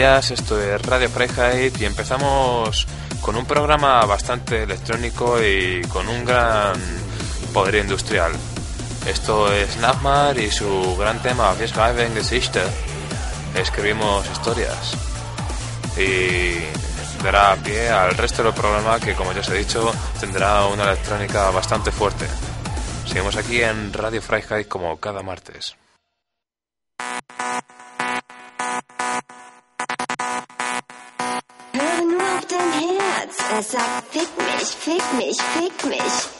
días, esto es Radio Freiheit y empezamos con un programa bastante electrónico y con un gran poder industrial. Esto es Nagmar y su gran tema Wir schreiben Geschichte. Escribimos historias. Y dará pie al resto del programa que, como ya os he dicho, tendrá una electrónica bastante fuerte. Seguimos aquí en Radio Freiheit como cada martes. Herz. Sagt, fick mich, fick mich, fick mich.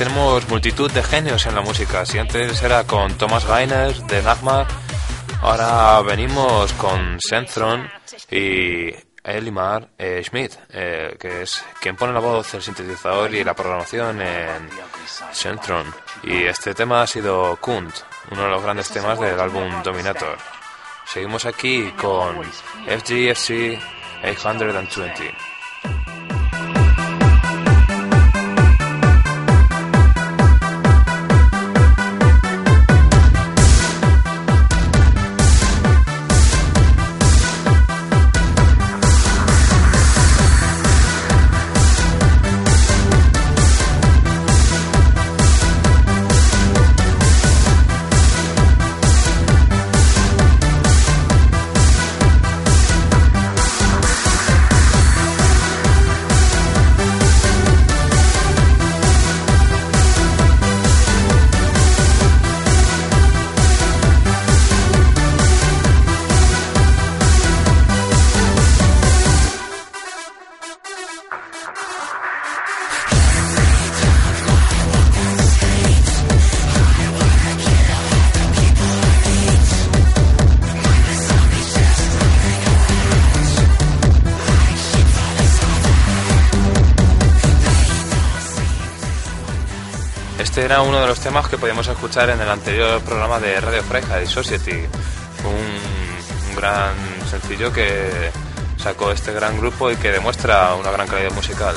Tenemos multitud de genios en la música. Si antes era con Thomas Reiner de Nagmar, ahora venimos con Sentron y Elimar eh, Schmidt, eh, que es quien pone la voz, el sintetizador y la programación en Sentron. Y este tema ha sido Kunt, uno de los grandes temas del álbum Dominator. Seguimos aquí con FGFC 820. Los temas que podíamos escuchar en el anterior programa de Radio Freiheit Society. Un, un gran sencillo que sacó este gran grupo y que demuestra una gran calidad musical.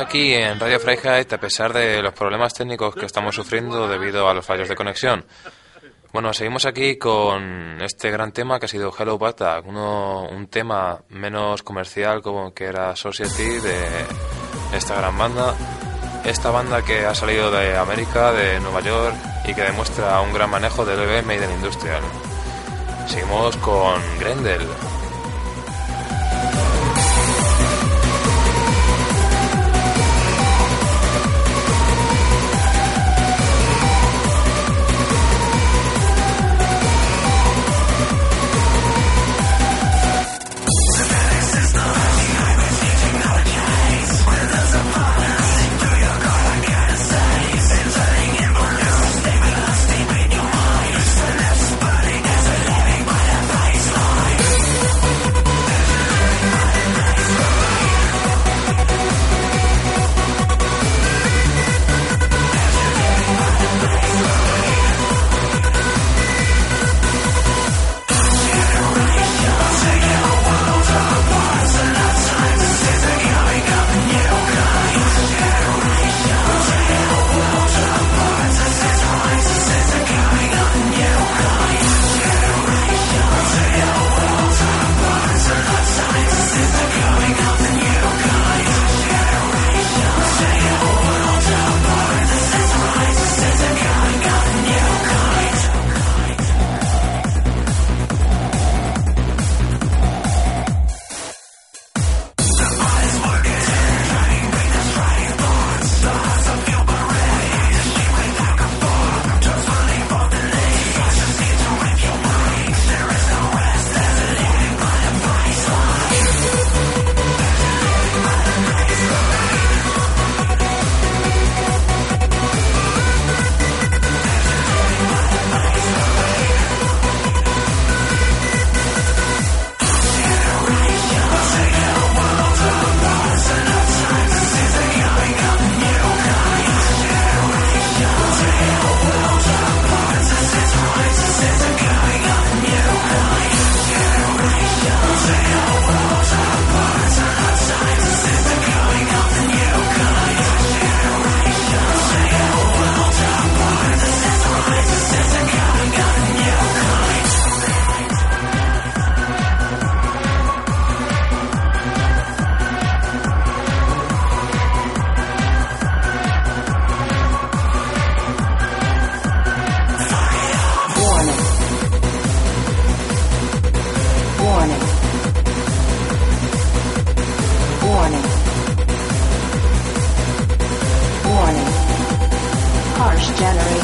Aquí en Radio Freiheit a pesar de los problemas técnicos que estamos sufriendo debido a los fallos de conexión. Bueno, seguimos aquí con este gran tema que ha sido Hello Bata, uno, un tema menos comercial como que era Society de esta gran banda. Esta banda que ha salido de América, de Nueva York y que demuestra un gran manejo del EV Made in Industrial. Seguimos con Grendel.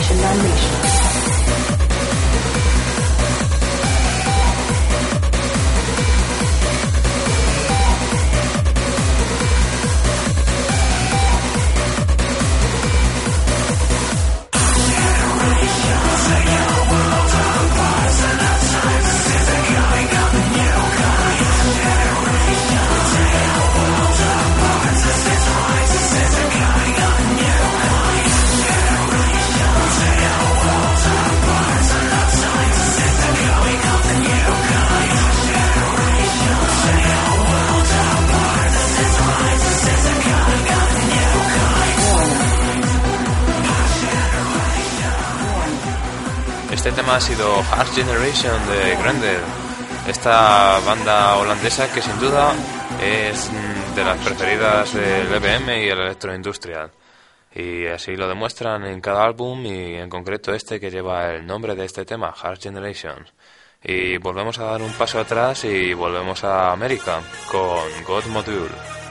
Generation unleashed. Ha sido Heart Generation de Grendel, esta banda holandesa que sin duda es mm, de las preferidas del EBM y el electroindustrial. Y así lo demuestran en cada álbum y en concreto este que lleva el nombre de este tema, Heart Generation. Y volvemos a dar un paso atrás y volvemos a América con God Module.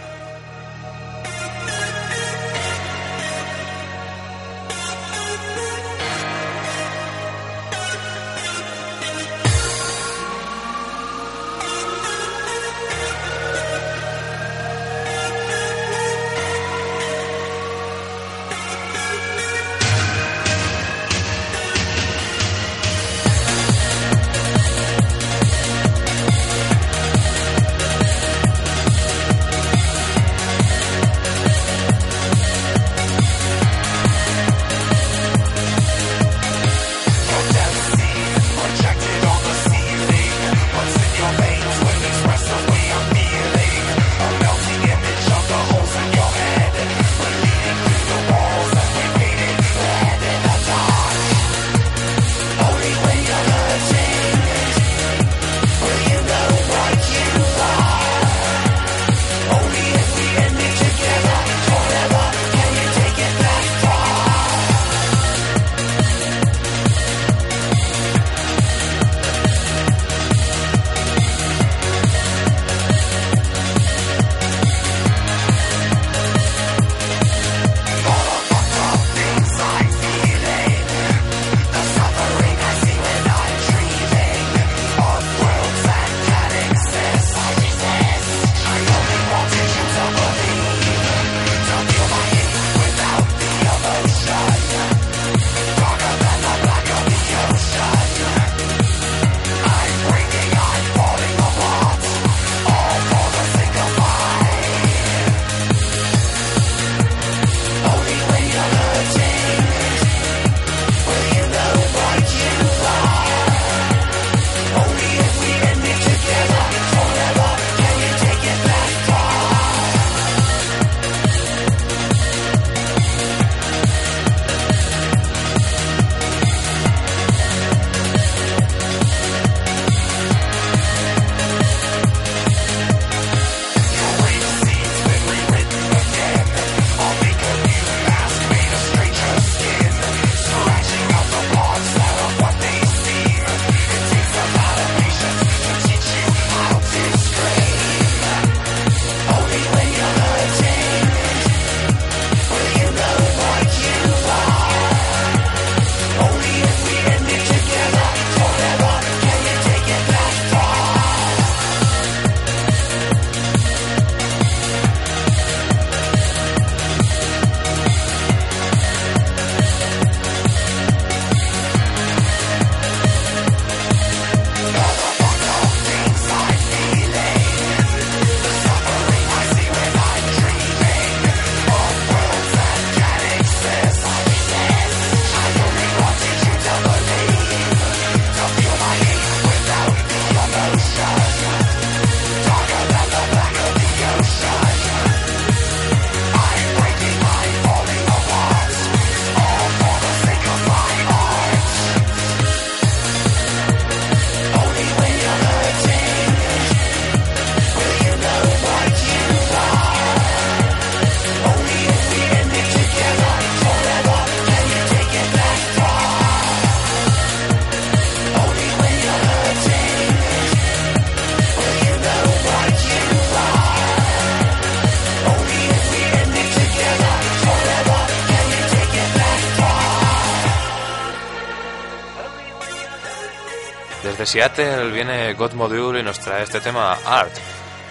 Seattle viene God Module y nos trae este tema Art,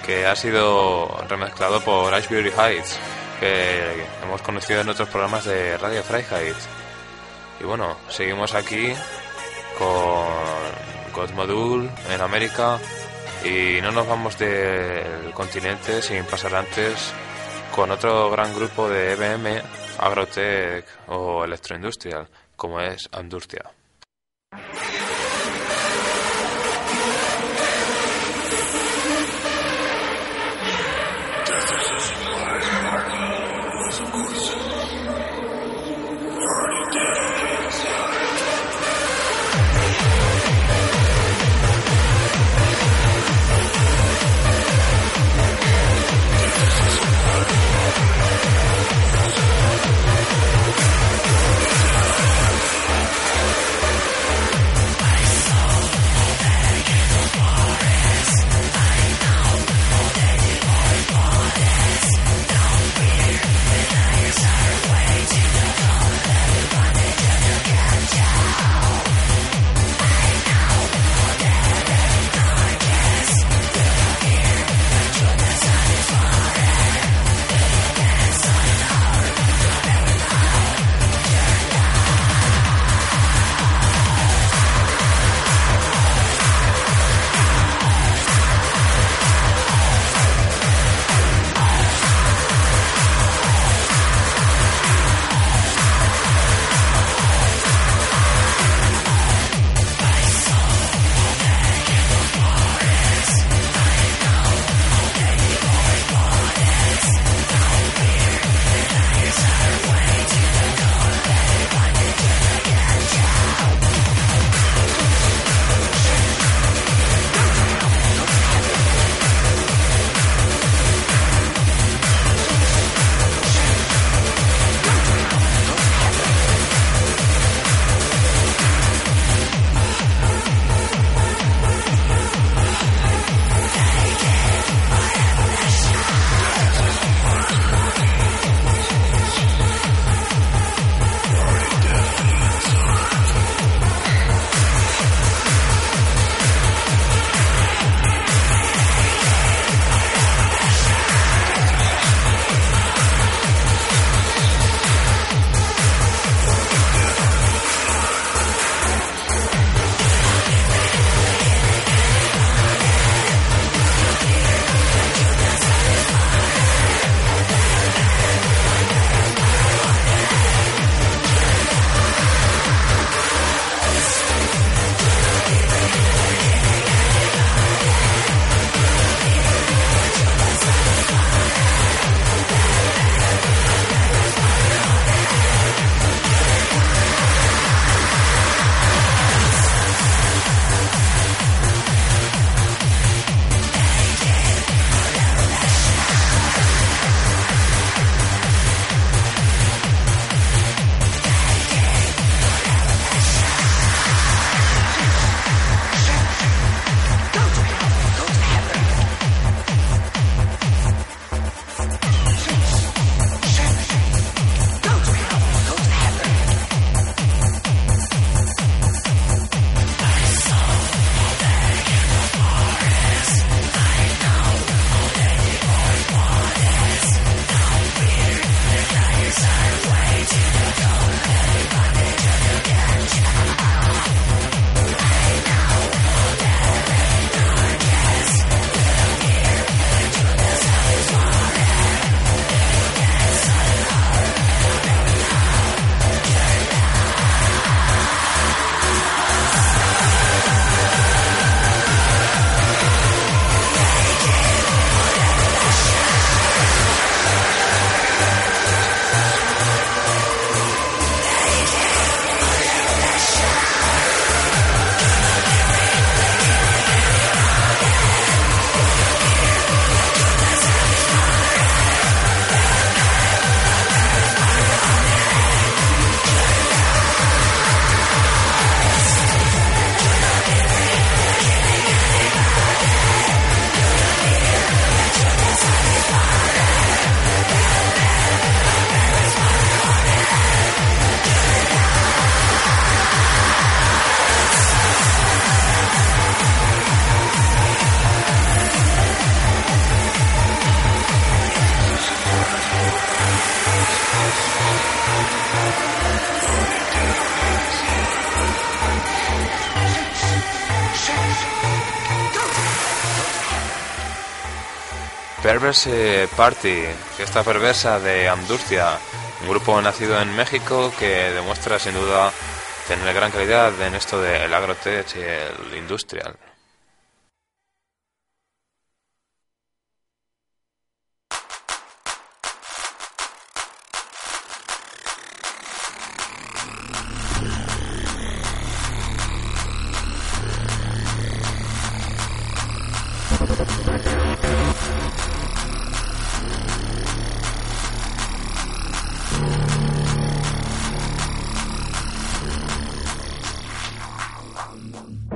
que ha sido remezclado por Ashbury Heights, que hemos conocido en otros programas de Radio Freiheit. Y bueno, seguimos aquí con God Module en América y no nos vamos del continente sin pasar antes con otro gran grupo de EBM, Agrotech o Electroindustrial, como es Andustia. Perverse Party, fiesta perversa de Andurcia, un grupo nacido en México que demuestra sin duda tener gran calidad en esto del agrotech y el industrial. Um...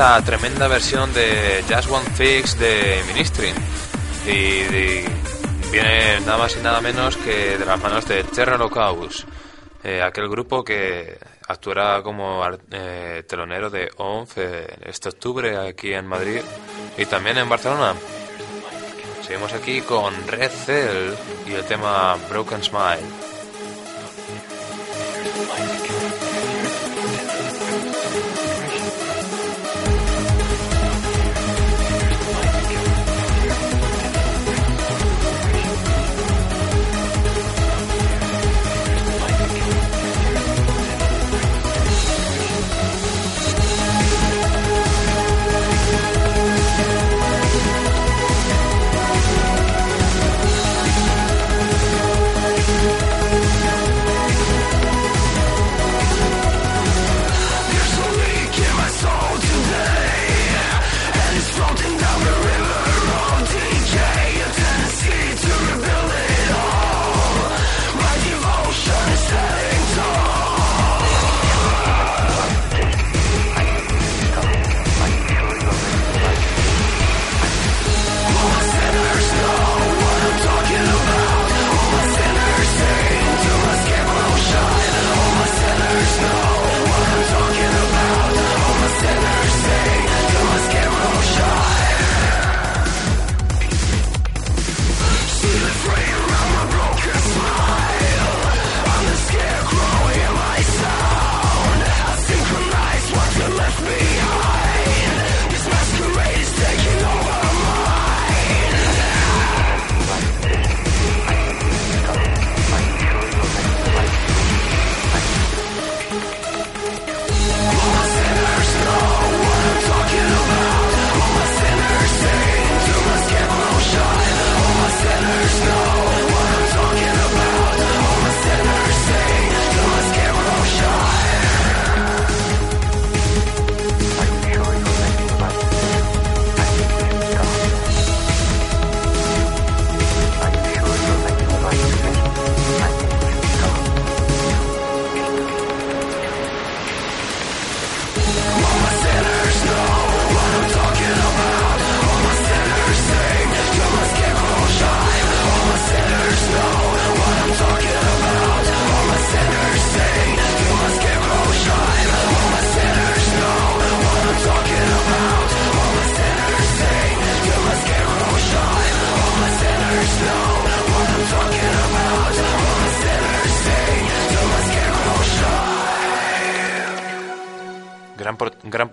esta tremenda versión de Just One Fix de Ministry. Y, viene nada más y nada menos que de las manos de Terra Locaus, eh, aquel grupo que actuará como eh, telonero de ONF este octubre aquí en Madrid y también en Barcelona. Seguimos aquí con Red Cell y el tema Broken Smile.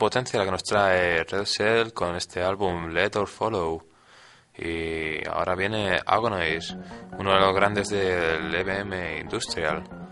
Potencia la que nos trae Red Cell con este álbum Let or Follow. Y ahora viene Agonize, uno de los grandes del EBM Industrial.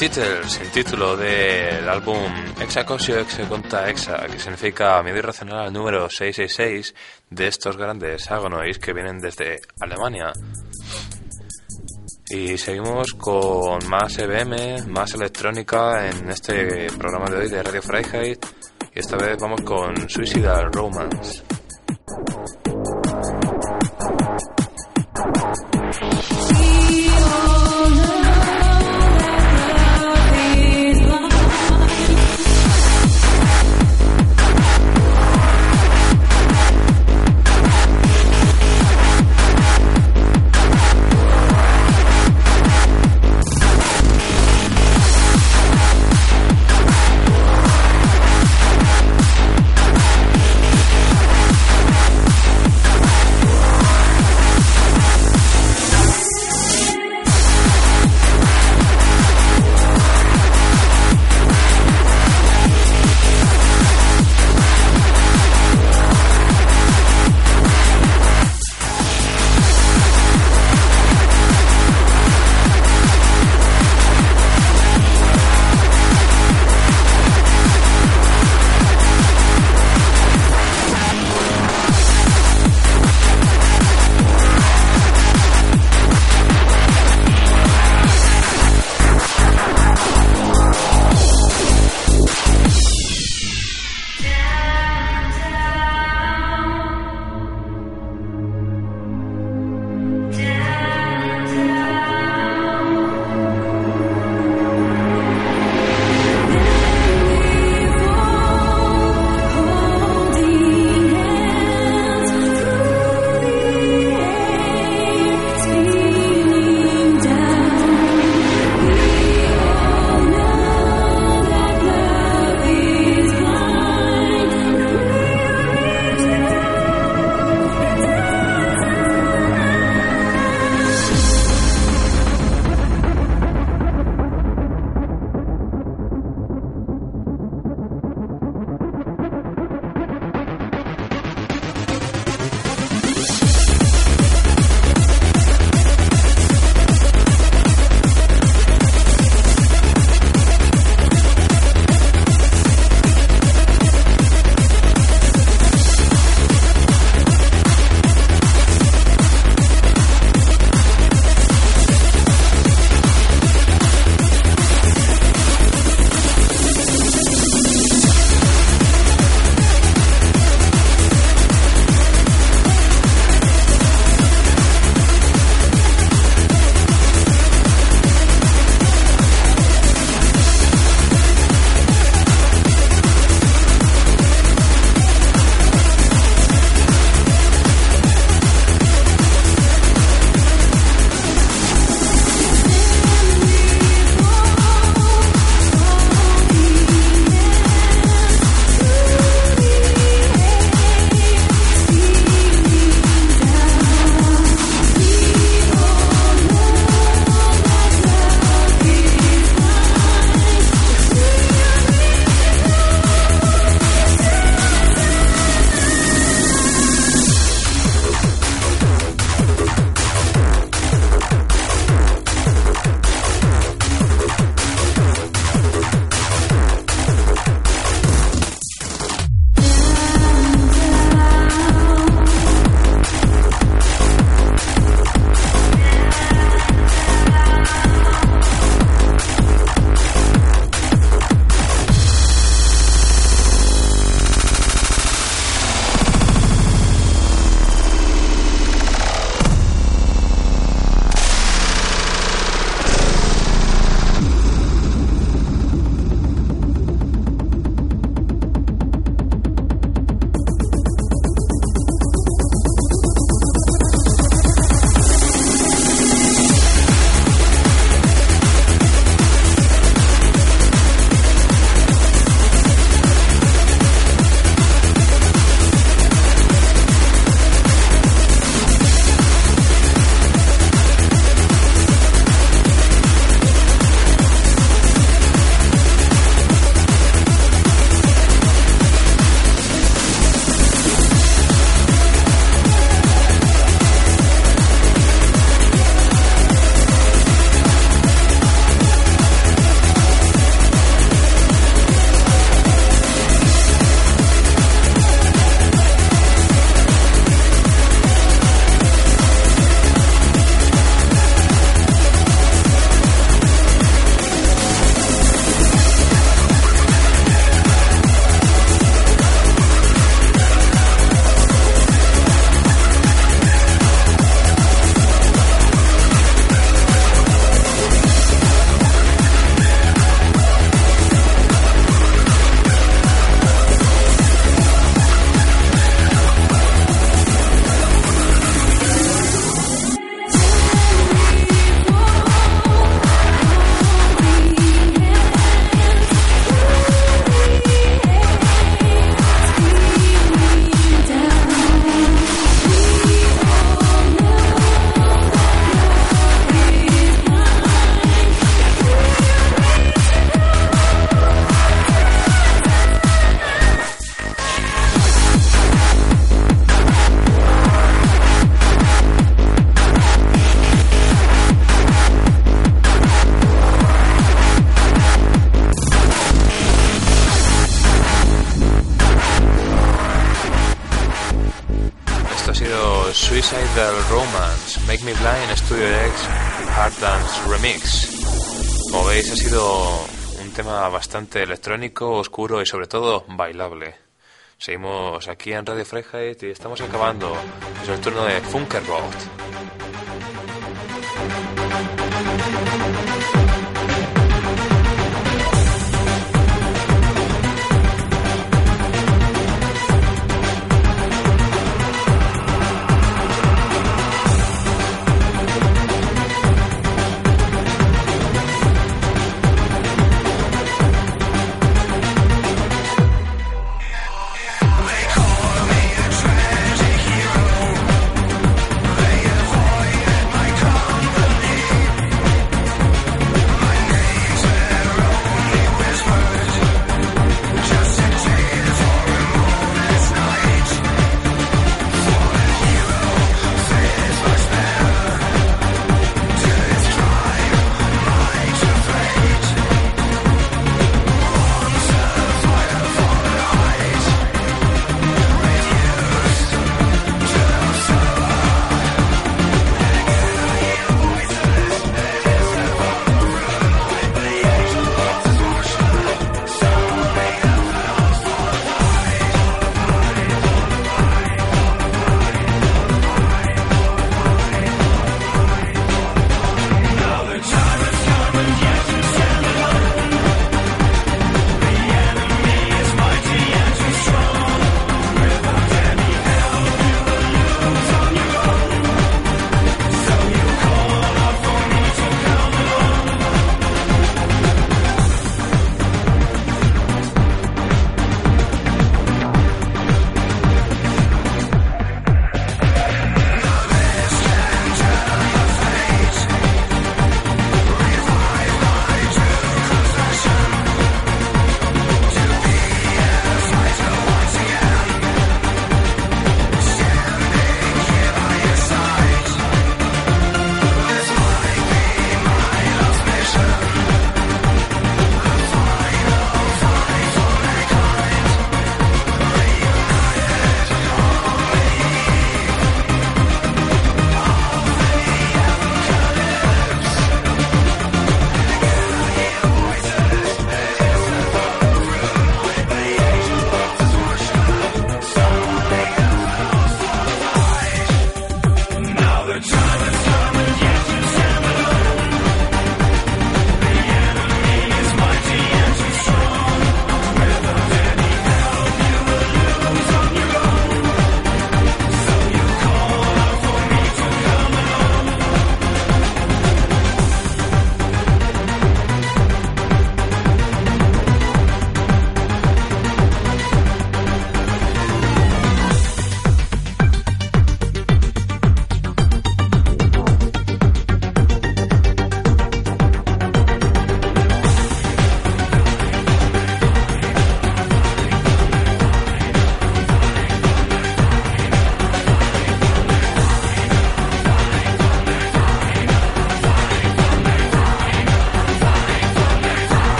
Title sin título del álbum Exacosio Exe Conta Exa, que significa miedo irracional al número 666 de estos grandes agonois que vienen desde Alemania. Y seguimos con más EBM, más electrónica en este programa de hoy de Radio Freiheit. Y esta vez vamos con Suicidal Romance. Make Me Blind, Studio X, Hard Dance Remix. Como veis, ha sido un tema bastante electrónico, oscuro y sobre todo bailable. Seguimos aquí en Radio Freiheit y estamos acabando. Es el turno de Funkerbolt.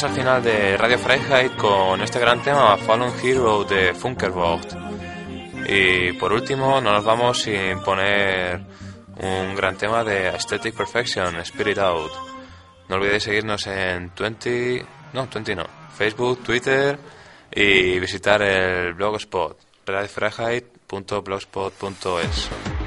Llegamos al final de Radio Freiheit con este gran tema Fallen Hero de Funkerbocht. Y por último, no nos vamos sin poner un gran tema de Aesthetic Perfection, Spirit Out. No olvidéis seguirnos en 20, no, 20 no, Facebook, Twitter y visitar el blogspot, redfreiheit.blogspot.es.